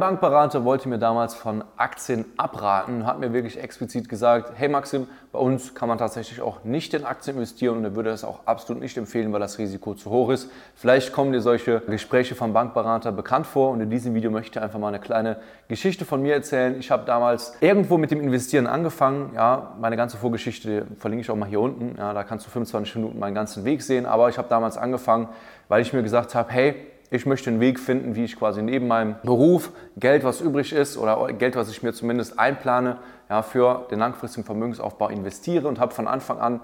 Mein Bankberater wollte mir damals von Aktien abraten, hat mir wirklich explizit gesagt, hey Maxim, bei uns kann man tatsächlich auch nicht in Aktien investieren und er würde es auch absolut nicht empfehlen, weil das Risiko zu hoch ist. Vielleicht kommen dir solche Gespräche vom Bankberater bekannt vor und in diesem Video möchte ich einfach mal eine kleine Geschichte von mir erzählen. Ich habe damals irgendwo mit dem Investieren angefangen. Ja, meine ganze Vorgeschichte verlinke ich auch mal hier unten. Ja, da kannst du 25 Minuten meinen ganzen Weg sehen. Aber ich habe damals angefangen, weil ich mir gesagt habe, hey, ich möchte einen Weg finden, wie ich quasi neben meinem Beruf Geld, was übrig ist oder Geld, was ich mir zumindest einplane, ja, für den langfristigen Vermögensaufbau investiere und habe von Anfang an,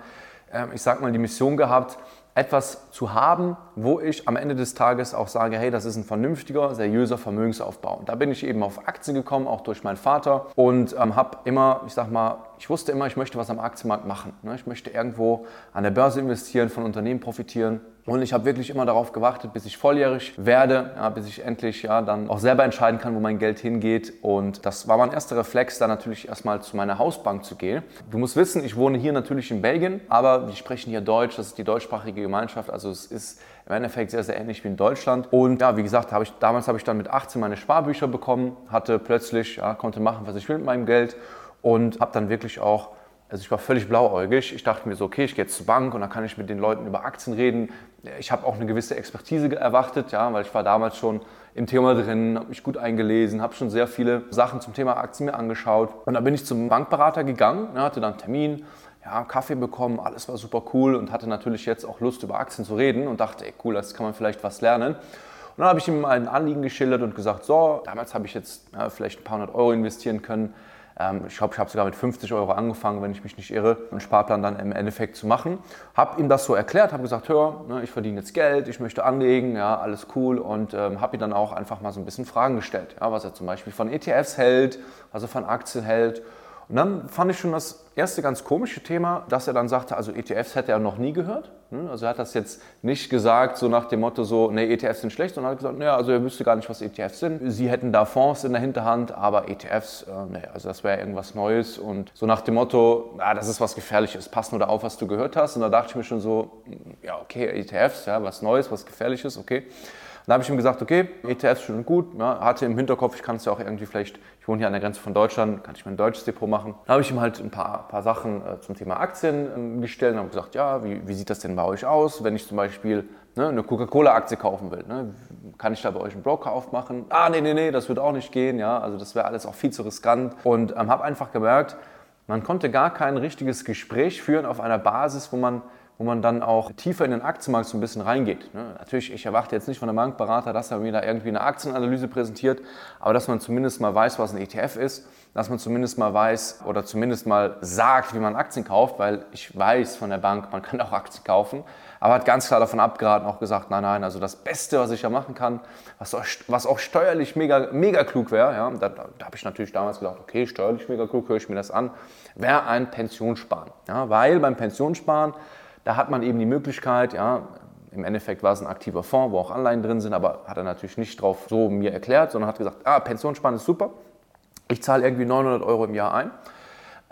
äh, ich sag mal, die Mission gehabt, etwas zu haben, wo ich am Ende des Tages auch sage, hey, das ist ein vernünftiger, seriöser Vermögensaufbau. Und da bin ich eben auf Aktien gekommen, auch durch meinen Vater und ähm, habe immer, ich sag mal, ich wusste immer, ich möchte was am Aktienmarkt machen. Ne? Ich möchte irgendwo an der Börse investieren, von Unternehmen profitieren. Und ich habe wirklich immer darauf gewartet, bis ich volljährig werde, ja, bis ich endlich ja, dann auch selber entscheiden kann, wo mein Geld hingeht. Und das war mein erster Reflex, dann natürlich erstmal zu meiner Hausbank zu gehen. Du musst wissen, ich wohne hier natürlich in Belgien, aber wir sprechen hier Deutsch, das ist die deutschsprachige Gemeinschaft. Also es ist im Endeffekt sehr, sehr ähnlich wie in Deutschland. Und ja, wie gesagt, hab ich, damals habe ich dann mit 18 meine Sparbücher bekommen, hatte plötzlich, ja, konnte machen, was ich will mit meinem Geld und habe dann wirklich auch also ich war völlig blauäugig. Ich dachte mir so, okay, ich gehe jetzt zur Bank und dann kann ich mit den Leuten über Aktien reden. Ich habe auch eine gewisse Expertise erwartet, ja, weil ich war damals schon im Thema drin, habe mich gut eingelesen, habe schon sehr viele Sachen zum Thema Aktien mir angeschaut. Und dann bin ich zum Bankberater gegangen, ja, hatte dann einen Termin, ja, Kaffee bekommen, alles war super cool und hatte natürlich jetzt auch Lust über Aktien zu reden und dachte, ey, cool, das kann man vielleicht was lernen. Und dann habe ich ihm ein Anliegen geschildert und gesagt, so, damals habe ich jetzt ja, vielleicht ein paar hundert Euro investieren können ich glaube, ich habe sogar mit 50 Euro angefangen, wenn ich mich nicht irre, einen Sparplan dann im Endeffekt zu machen. Habe ihm das so erklärt, habe gesagt, hör, ne, ich verdiene jetzt Geld, ich möchte anlegen, ja, alles cool und ähm, habe ihm dann auch einfach mal so ein bisschen Fragen gestellt, ja, was er zum Beispiel von ETFs hält, er von Aktien hält und dann fand ich schon das erste ganz komische Thema, dass er dann sagte, also ETFs hätte er noch nie gehört. Hm? Also er hat das jetzt nicht gesagt so nach dem Motto so, nee, ETFs sind schlecht, sondern hat gesagt, naja, also er wüsste gar nicht, was ETFs sind. Sie hätten da Fonds in der Hinterhand, aber ETFs, äh, nee, also das wäre irgendwas Neues. Und so nach dem Motto, ah, das ist was Gefährliches, pass nur da auf, was du gehört hast. Und da dachte ich mir schon so, ja, okay, ETFs, ja, was Neues, was Gefährliches, okay. Dann habe ich ihm gesagt, okay, ETFs schön und gut. Ja, hatte im Hinterkopf, ich kann es ja auch irgendwie vielleicht, ich wohne hier an der Grenze von Deutschland, kann ich mir ein deutsches Depot machen. Dann habe ich ihm halt ein paar, paar Sachen äh, zum Thema Aktien äh, gestellt und habe gesagt, ja, wie, wie, sieht das denn bei euch aus, wenn ich zum Beispiel ne, eine Coca-Cola-Aktie kaufen will? Ne? Kann ich da bei euch einen Broker aufmachen? Ah, nee, nee, nee, das wird auch nicht gehen. Ja, also das wäre alles auch viel zu riskant. Und ähm, habe einfach gemerkt, man konnte gar kein richtiges Gespräch führen auf einer Basis, wo man wo man dann auch tiefer in den Aktienmarkt so ein bisschen reingeht. Ne? Natürlich, ich erwarte jetzt nicht von einem Bankberater, dass er mir da irgendwie eine Aktienanalyse präsentiert, aber dass man zumindest mal weiß, was ein ETF ist, dass man zumindest mal weiß oder zumindest mal sagt, wie man Aktien kauft, weil ich weiß von der Bank, man kann auch Aktien kaufen, aber hat ganz klar davon abgeraten, auch gesagt, nein, nein, also das Beste, was ich ja machen kann, was auch, was auch steuerlich mega, mega klug wäre, ja, da, da habe ich natürlich damals gedacht, okay, steuerlich mega klug, höre ich mir das an, wäre ein Pensionssparen. Ja, weil beim Pensionssparen da hat man eben die Möglichkeit, ja, im Endeffekt war es ein aktiver Fonds, wo auch Anleihen drin sind, aber hat er natürlich nicht drauf so mir erklärt, sondern hat gesagt, ah, Pensionssparen ist super, ich zahle irgendwie 900 Euro im Jahr ein,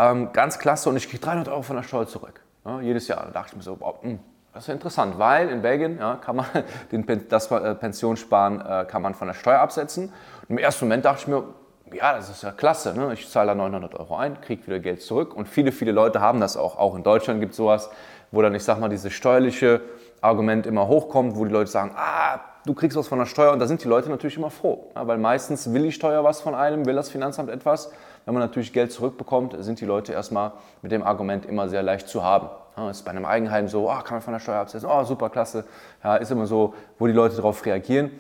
ähm, ganz klasse und ich kriege 300 Euro von der Steuer zurück, ja, jedes Jahr. Da dachte ich mir so, wow, mh, hm, das ist interessant, weil in Belgien ja, kann man den, das äh, Pensionssparen äh, kann man von der Steuer absetzen. Und Im ersten Moment dachte ich mir, ja, das ist ja klasse. Ne? Ich zahle da 900 Euro ein, kriege wieder Geld zurück. Und viele, viele Leute haben das auch. Auch in Deutschland gibt es sowas wo dann, ich sag mal, dieses steuerliche Argument immer hochkommt, wo die Leute sagen, ah, du kriegst was von der Steuer und da sind die Leute natürlich immer froh, ja, weil meistens will die Steuer was von einem, will das Finanzamt etwas. Wenn man natürlich Geld zurückbekommt, sind die Leute erstmal mit dem Argument immer sehr leicht zu haben. Ja, ist bei einem Eigenheim so, ah, kann man von der Steuer absetzen, oh, super, klasse. Ja, ist immer so, wo die Leute darauf reagieren.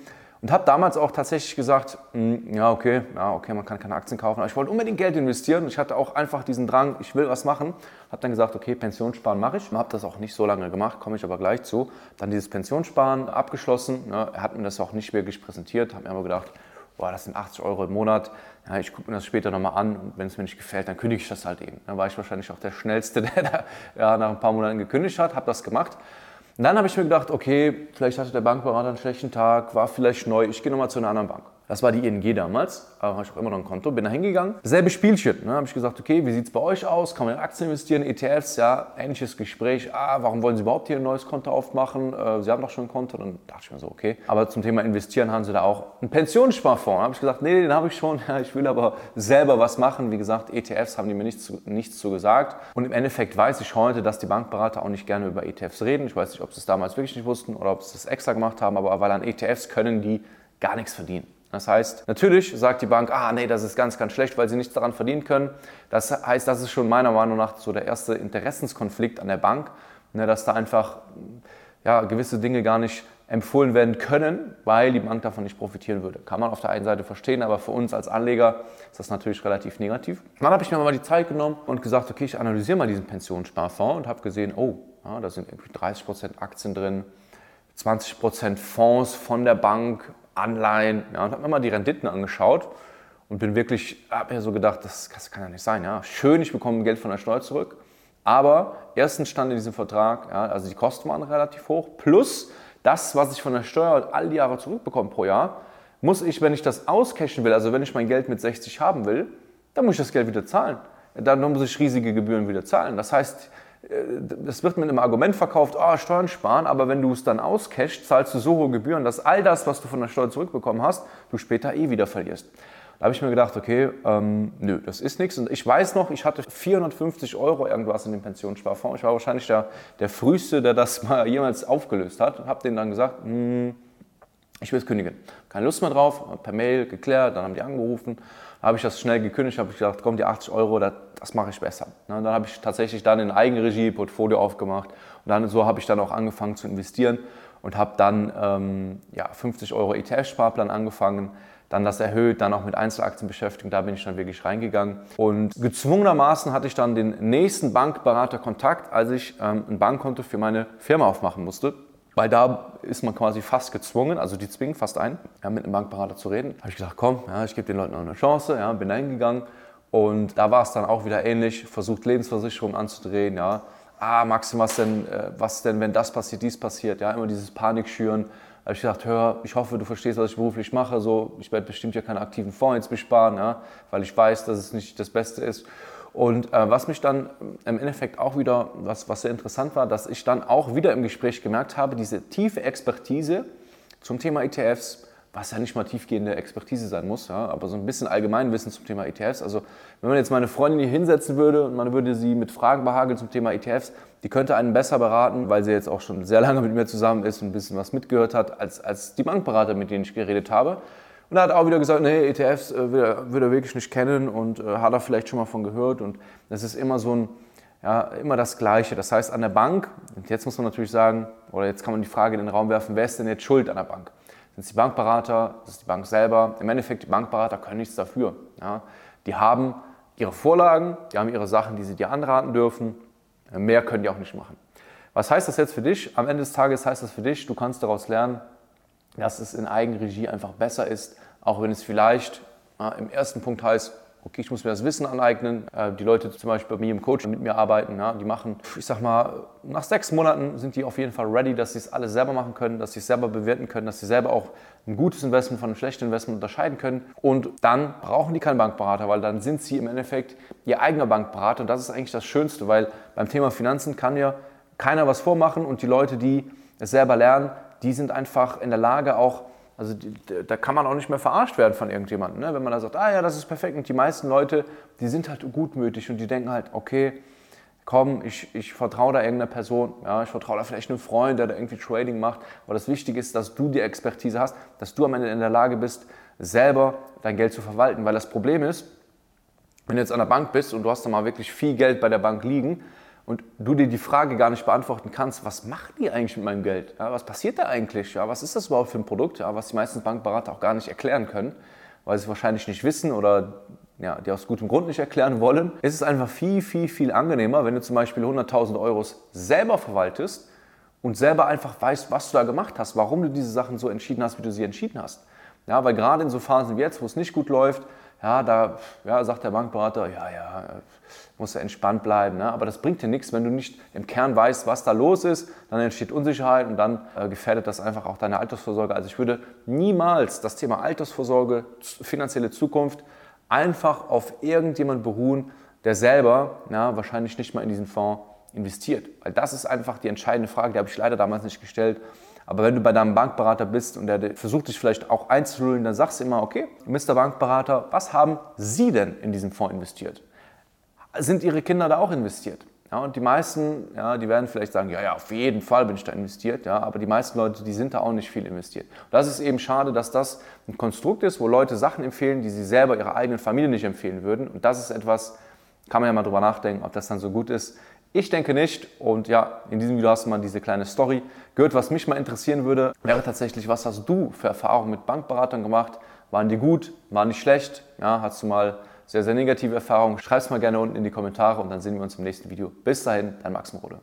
Und habe damals auch tatsächlich gesagt, mh, hm, ja, okay, ja, okay, man kann keine Aktien kaufen, aber ich wollte unbedingt Geld investieren ich hatte auch einfach diesen Drang, ich will was machen. Habe dann gesagt, okay, Pensionssparen mache ich. Habe das auch nicht so lange gemacht, komme ich aber gleich zu. Dann dieses Pensionssparen abgeschlossen. Ne, er hat mir das auch nicht wirklich präsentiert, habe mir aber gedacht, boah, das sind 80 Euro im Monat. Ja, ich gucke mir das später nochmal an und wenn es mir nicht gefällt, dann kündige ich das halt eben. Dann war ich wahrscheinlich auch der Schnellste, der da ja, nach ein paar Monaten gekündigt hat, habe das gemacht Und dann habe ich mir gedacht, okay, vielleicht hatte der Bankberater einen schlechten Tag, war vielleicht neu, ich gehe nochmal zu einer anderen Bank. Das war die ING damals, aber habe ich auch immer noch ein Konto, bin da hingegangen. Selbe Spielchen, ne? habe ich gesagt, okay, wie sieht es bei euch aus? Kann man in Aktien investieren, ETFs, ja, ähnliches Gespräch. Ah, warum wollen Sie überhaupt hier ein neues Konto aufmachen? Äh, Sie haben doch schon ein Konto. Dann dachte ich mir so, okay. Aber zum Thema Investieren haben Sie da auch einen Pensionssparfonds. Da habe ich gesagt, nee, den habe ich schon, ja, ich will aber selber was machen. Wie gesagt, ETFs haben die mir nichts zu, nichts zu gesagt. Und im Endeffekt weiß ich heute, dass die Bankberater auch nicht gerne über ETFs reden. Ich weiß nicht, ob sie es damals wirklich nicht wussten oder ob sie es extra gemacht haben, aber weil an ETFs können die gar nichts verdienen. Das heißt, natürlich sagt die Bank, ah nee, das ist ganz, ganz schlecht, weil sie nichts daran verdienen können. Das heißt, das ist schon meiner Meinung nach so der erste Interessenskonflikt an der Bank, ne, dass da einfach ja, gewisse Dinge gar nicht empfohlen werden können, weil die Bank davon nicht profitieren würde. Kann man auf der einen Seite verstehen, aber für uns als Anleger ist das natürlich relativ negativ. Dann habe ich mir mal die Zeit genommen und gesagt, okay, ich analysiere mal diesen Pensionssparfonds und habe gesehen, oh, ja, da sind irgendwie 30% Aktien drin, 20% Fonds von der Bank Anleihen ja, und habe mir mal die Renditen angeschaut und bin wirklich, habe mir so gedacht, das, das, kann ja nicht sein. Ja. Schön, ich bekomme Geld von der Steuer zurück, aber erstens stand in diesem Vertrag, ja, also die Kosten waren relativ hoch, plus das, was ich von der Steuer all die Jahre zurückbekomme pro Jahr, muss ich, wenn ich das auscashen will, also wenn ich mein Geld mit 60 haben will, dann muss ich das Geld wieder zahlen. Dann muss ich riesige Gebühren wieder zahlen. Das heißt, das wird mit einem Argument verkauft, oh, Steuern sparen, aber wenn du es dann auscashst, zahlst du so hohe Gebühren, dass all das, was du von der Steuer zurückbekommen hast, du später eh wieder verlierst. Da habe ich mir gedacht, okay, ähm, nö, das ist nichts. Und ich weiß noch, ich hatte 450 Euro irgendwas in dem Pensionssparfonds. Ich war wahrscheinlich der, der Früheste, der das mal jemals aufgelöst hat. Und habe denen dann gesagt, hm, ich will es kündigen. Keine Lust mehr drauf, per Mail geklärt, dann haben die angerufen habe ich das schnell gekündigt, habe ich gedacht, komm, die 80 Euro, das, das mache ich besser. Und dann habe ich tatsächlich dann in Eigenregie Portfolio aufgemacht und dann so habe ich dann auch angefangen zu investieren und habe dann ähm, ja, 50 Euro ETF-Sparplan angefangen, dann das erhöht, dann auch mit Einzelaktien beschäftigt, da bin ich dann wirklich reingegangen. Und gezwungenermaßen hatte ich dann den nächsten Bankberater Kontakt, als ich ähm, ein Bankkonto für meine Firma aufmachen musste. Weil da ist man quasi fast gezwungen, also die zwingen fast ein, ja, mit einem Bankberater zu reden. Habe ich gesagt, komm, ja, ich gebe den Leuten noch eine Chance, ja, bin eingegangen. Und da war es dann auch wieder ähnlich, versucht Lebensversicherung anzudrehen, ja. Ah, Maxim, was denn, äh, was denn, wenn das passiert, dies passiert, ja, immer dieses Panik schüren. Da habe ich gesagt, hör, ich hoffe, du verstehst, was ich beruflich mache. So, ich werde bestimmt ja keine aktiven Fonds jetzt besparen, ja, weil ich weiß, dass es nicht das Beste ist. Und äh, was mich dann im Endeffekt auch wieder, was, was sehr interessant war, dass ich dann auch wieder im Gespräch gemerkt habe, diese tiefe Expertise zum Thema ETFs, was ja nicht mal tiefgehende Expertise sein muss, ja, aber so ein bisschen Allgemeinwissen zum Thema ETFs. Also wenn man jetzt meine Freundin hier hinsetzen würde und man würde sie mit Fragen behageln zum Thema ETFs, die könnte einen besser beraten, weil sie jetzt auch schon sehr lange mit mir zusammen ist und ein bisschen was mitgehört hat, als, als die Bankberater, mit denen ich geredet habe. Und er hat auch wieder gesagt, nee, ETFs äh, will, er, er, wirklich nicht kennen und äh, hat er vielleicht schon mal von gehört. Und das ist immer so ein, ja, immer das Gleiche. Das heißt, an der Bank, und jetzt muss man natürlich sagen, oder jetzt kann man die Frage in den Raum werfen, wer ist denn jetzt schuld an der Bank? Sind es die Bankberater? Ist es die Bank selber? Im Endeffekt, die Bankberater können nichts dafür. Ja. Die haben ihre Vorlagen, die haben ihre Sachen, die sie dir anraten dürfen. Mehr können die auch nicht machen. Was heißt das jetzt für dich? Am Ende des Tages heißt das für dich, du kannst daraus lernen, dass es in Eigenregie einfach besser ist, auch wenn es vielleicht äh, im ersten Punkt heißt, okay, ich muss mir das Wissen aneignen. Äh, die Leute zum Beispiel bei mir im Coach mit mir arbeiten, ja, die machen, ich sag mal, nach sechs Monaten sind die auf jeden Fall ready, dass sie es alles selber machen können, dass sie es selber bewerten können, dass sie selber auch ein gutes Investment von einem schlechten Investment unterscheiden können. Und dann brauchen die keinen Bankberater, weil dann sind sie im Endeffekt ihr eigener Bankberater. Und das ist eigentlich das Schönste, weil beim Thema Finanzen kann ja keiner was vormachen und die Leute, die es selber lernen, die sind einfach in der Lage auch, also die, da kann man auch nicht mehr verarscht werden von irgendjemandem. Ne? Wenn man da sagt, ah ja, das ist perfekt. Und die meisten Leute, die sind halt gutmütig und die denken halt, okay, komm, ich, ich vertraue da irgendeiner Person, ja, ich vertraue da vielleicht einem Freund, der da irgendwie Trading macht. Aber das Wichtige ist, dass du die Expertise hast, dass du am Ende in der Lage bist, selber dein Geld zu verwalten. Weil das Problem ist, wenn du jetzt an der Bank bist und du hast da mal wirklich viel Geld bei der Bank liegen, und du dir die Frage gar nicht beantworten kannst, was machen die eigentlich mit meinem Geld? Ja, was passiert da eigentlich? Ja, was ist das überhaupt für ein Produkt, ja, was die meisten Bankberater auch gar nicht erklären können, weil sie es wahrscheinlich nicht wissen oder ja, die aus gutem Grund nicht erklären wollen, ist es einfach viel, viel, viel angenehmer, wenn du zum Beispiel 100.000 Euro selber verwaltest und selber einfach weißt, was du da gemacht hast, warum du diese Sachen so entschieden hast, wie du sie entschieden hast. Ja, weil gerade in so Phasen wie jetzt, wo es nicht gut läuft, ja, da ja, sagt der Bankberater, ja, ja, muss ja entspannt bleiben. Ne? Aber das bringt dir nichts, wenn du nicht im Kern weißt, was da los ist. Dann entsteht Unsicherheit und dann äh, gefährdet das einfach auch deine Altersvorsorge. Also ich würde niemals das Thema Altersvorsorge, finanzielle Zukunft einfach auf irgendjemand beruhen, der selber ja, wahrscheinlich nicht mal in diesen Fonds investiert. Weil das ist einfach die entscheidende Frage, die habe ich leider damals nicht gestellt. Aber wenn du bei deinem Bankberater bist und der versucht dich vielleicht auch einzulullen, dann sagst du immer, okay, Mr. Bankberater, was haben Sie denn in diesen Fonds investiert? Sind Ihre Kinder da auch investiert? Ja, und die meisten, ja, die werden vielleicht sagen, ja, ja, auf jeden Fall bin ich da investiert, ja, aber die meisten Leute, die sind da auch nicht viel investiert. Und das ist eben schade, dass das ein Konstrukt ist, wo Leute Sachen empfehlen, die sie selber ihrer eigenen Familie nicht empfehlen würden. Und das ist etwas, kann man ja mal drüber nachdenken, ob das dann so gut ist. Ich denke nicht. Und ja, in diesem Video hast du mal diese kleine Story gehört. Was mich mal interessieren würde, wäre tatsächlich, was hast du für Erfahrungen mit Bankberatern gemacht? Waren die gut? Waren die schlecht? Ja, hast du mal sehr, sehr negative Erfahrungen? Schreib es mal gerne unten in die Kommentare und dann sehen wir uns im nächsten Video. Bis dahin, dein Max Morode.